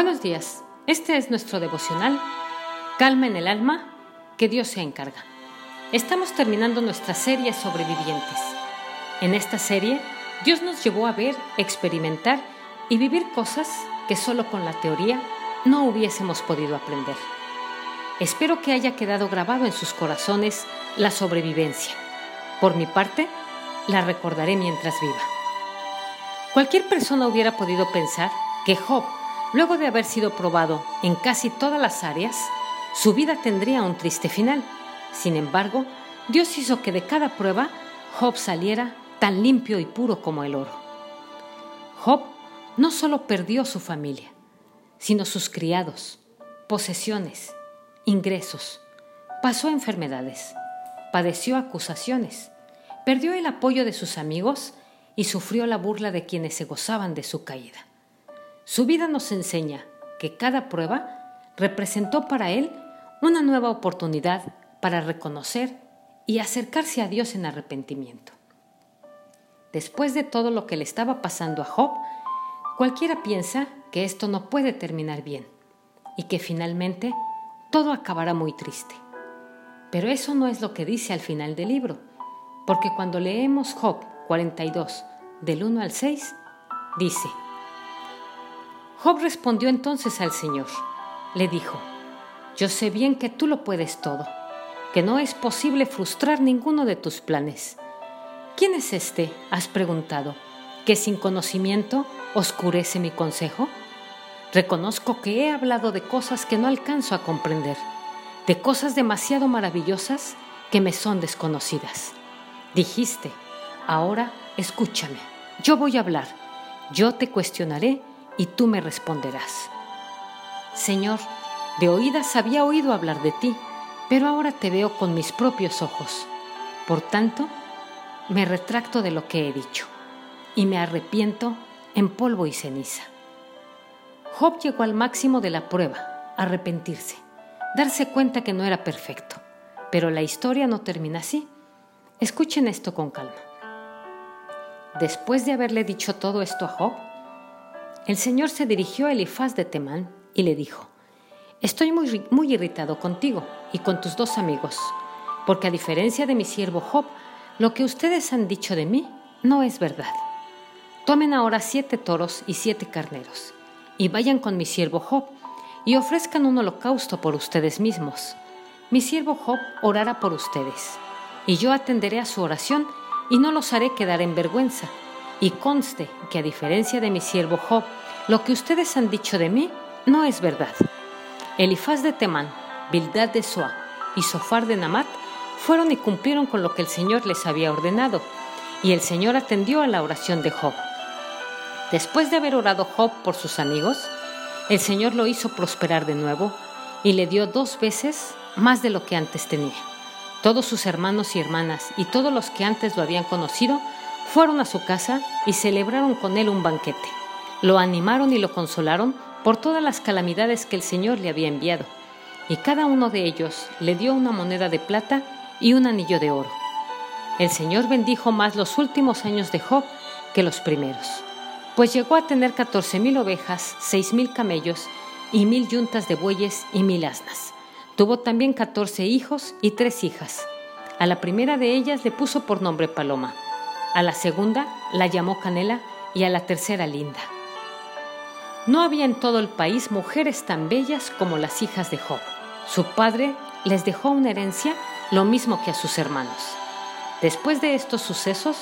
Buenos días. Este es nuestro devocional Calma en el alma, que Dios se encarga. Estamos terminando nuestra serie Sobrevivientes. En esta serie, Dios nos llevó a ver, experimentar y vivir cosas que solo con la teoría no hubiésemos podido aprender. Espero que haya quedado grabado en sus corazones la sobrevivencia. Por mi parte, la recordaré mientras viva. Cualquier persona hubiera podido pensar que Job Luego de haber sido probado en casi todas las áreas, su vida tendría un triste final. Sin embargo, Dios hizo que de cada prueba Job saliera tan limpio y puro como el oro. Job no solo perdió su familia, sino sus criados, posesiones, ingresos, pasó enfermedades, padeció acusaciones, perdió el apoyo de sus amigos y sufrió la burla de quienes se gozaban de su caída. Su vida nos enseña que cada prueba representó para él una nueva oportunidad para reconocer y acercarse a Dios en arrepentimiento. Después de todo lo que le estaba pasando a Job, cualquiera piensa que esto no puede terminar bien y que finalmente todo acabará muy triste. Pero eso no es lo que dice al final del libro, porque cuando leemos Job 42, del 1 al 6, dice, Job respondió entonces al Señor. Le dijo, Yo sé bien que tú lo puedes todo, que no es posible frustrar ninguno de tus planes. ¿Quién es este, has preguntado, que sin conocimiento oscurece mi consejo? Reconozco que he hablado de cosas que no alcanzo a comprender, de cosas demasiado maravillosas que me son desconocidas. Dijiste, ahora escúchame, yo voy a hablar, yo te cuestionaré y tú me responderás. Señor, de oídas había oído hablar de ti, pero ahora te veo con mis propios ojos. Por tanto, me retracto de lo que he dicho y me arrepiento en polvo y ceniza. Job llegó al máximo de la prueba, arrepentirse, darse cuenta que no era perfecto. Pero la historia no termina así. Escuchen esto con calma. Después de haberle dicho todo esto a Job, el Señor se dirigió a Elifaz de Temán y le dijo, Estoy muy, muy irritado contigo y con tus dos amigos, porque a diferencia de mi siervo Job, lo que ustedes han dicho de mí no es verdad. Tomen ahora siete toros y siete carneros, y vayan con mi siervo Job, y ofrezcan un holocausto por ustedes mismos. Mi siervo Job orará por ustedes, y yo atenderé a su oración y no los haré quedar en vergüenza y conste que a diferencia de mi siervo Job, lo que ustedes han dicho de mí no es verdad. Elifaz de Temán, Bildad de Soa y Sofar de Namat fueron y cumplieron con lo que el Señor les había ordenado, y el Señor atendió a la oración de Job. Después de haber orado Job por sus amigos, el Señor lo hizo prosperar de nuevo y le dio dos veces más de lo que antes tenía. Todos sus hermanos y hermanas y todos los que antes lo habían conocido fueron a su casa y celebraron con él un banquete. Lo animaron y lo consolaron por todas las calamidades que el Señor le había enviado, y cada uno de ellos le dio una moneda de plata y un anillo de oro. El Señor bendijo más los últimos años de Job que los primeros, pues llegó a tener catorce mil ovejas, seis mil camellos y mil yuntas de bueyes y mil asnas. Tuvo también catorce hijos y tres hijas. A la primera de ellas le puso por nombre Paloma a la segunda la llamó Canela y a la tercera Linda. No había en todo el país mujeres tan bellas como las hijas de Job. Su padre les dejó una herencia lo mismo que a sus hermanos. Después de estos sucesos,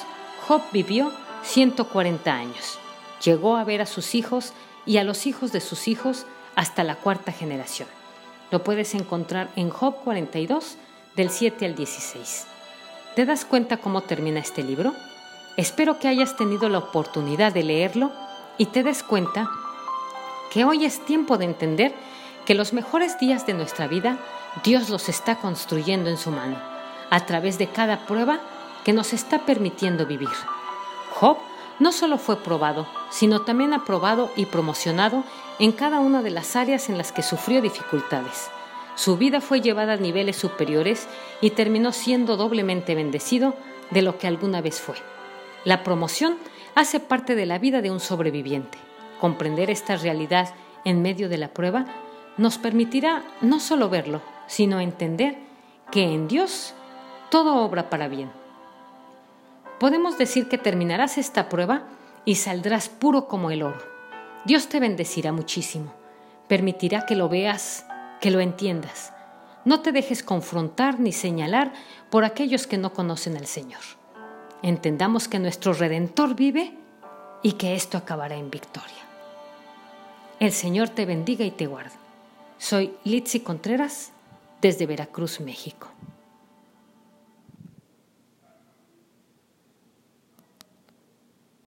Job vivió 140 años. Llegó a ver a sus hijos y a los hijos de sus hijos hasta la cuarta generación. Lo puedes encontrar en Job 42, del 7 al 16. ¿Te das cuenta cómo termina este libro? Espero que hayas tenido la oportunidad de leerlo y te des cuenta que hoy es tiempo de entender que los mejores días de nuestra vida Dios los está construyendo en su mano, a través de cada prueba que nos está permitiendo vivir. Job no solo fue probado, sino también aprobado y promocionado en cada una de las áreas en las que sufrió dificultades. Su vida fue llevada a niveles superiores y terminó siendo doblemente bendecido de lo que alguna vez fue. La promoción hace parte de la vida de un sobreviviente. Comprender esta realidad en medio de la prueba nos permitirá no solo verlo, sino entender que en Dios todo obra para bien. Podemos decir que terminarás esta prueba y saldrás puro como el oro. Dios te bendecirá muchísimo, permitirá que lo veas, que lo entiendas. No te dejes confrontar ni señalar por aquellos que no conocen al Señor. Entendamos que nuestro Redentor vive y que esto acabará en victoria. El Señor te bendiga y te guarde. Soy Litsi Contreras desde Veracruz, México.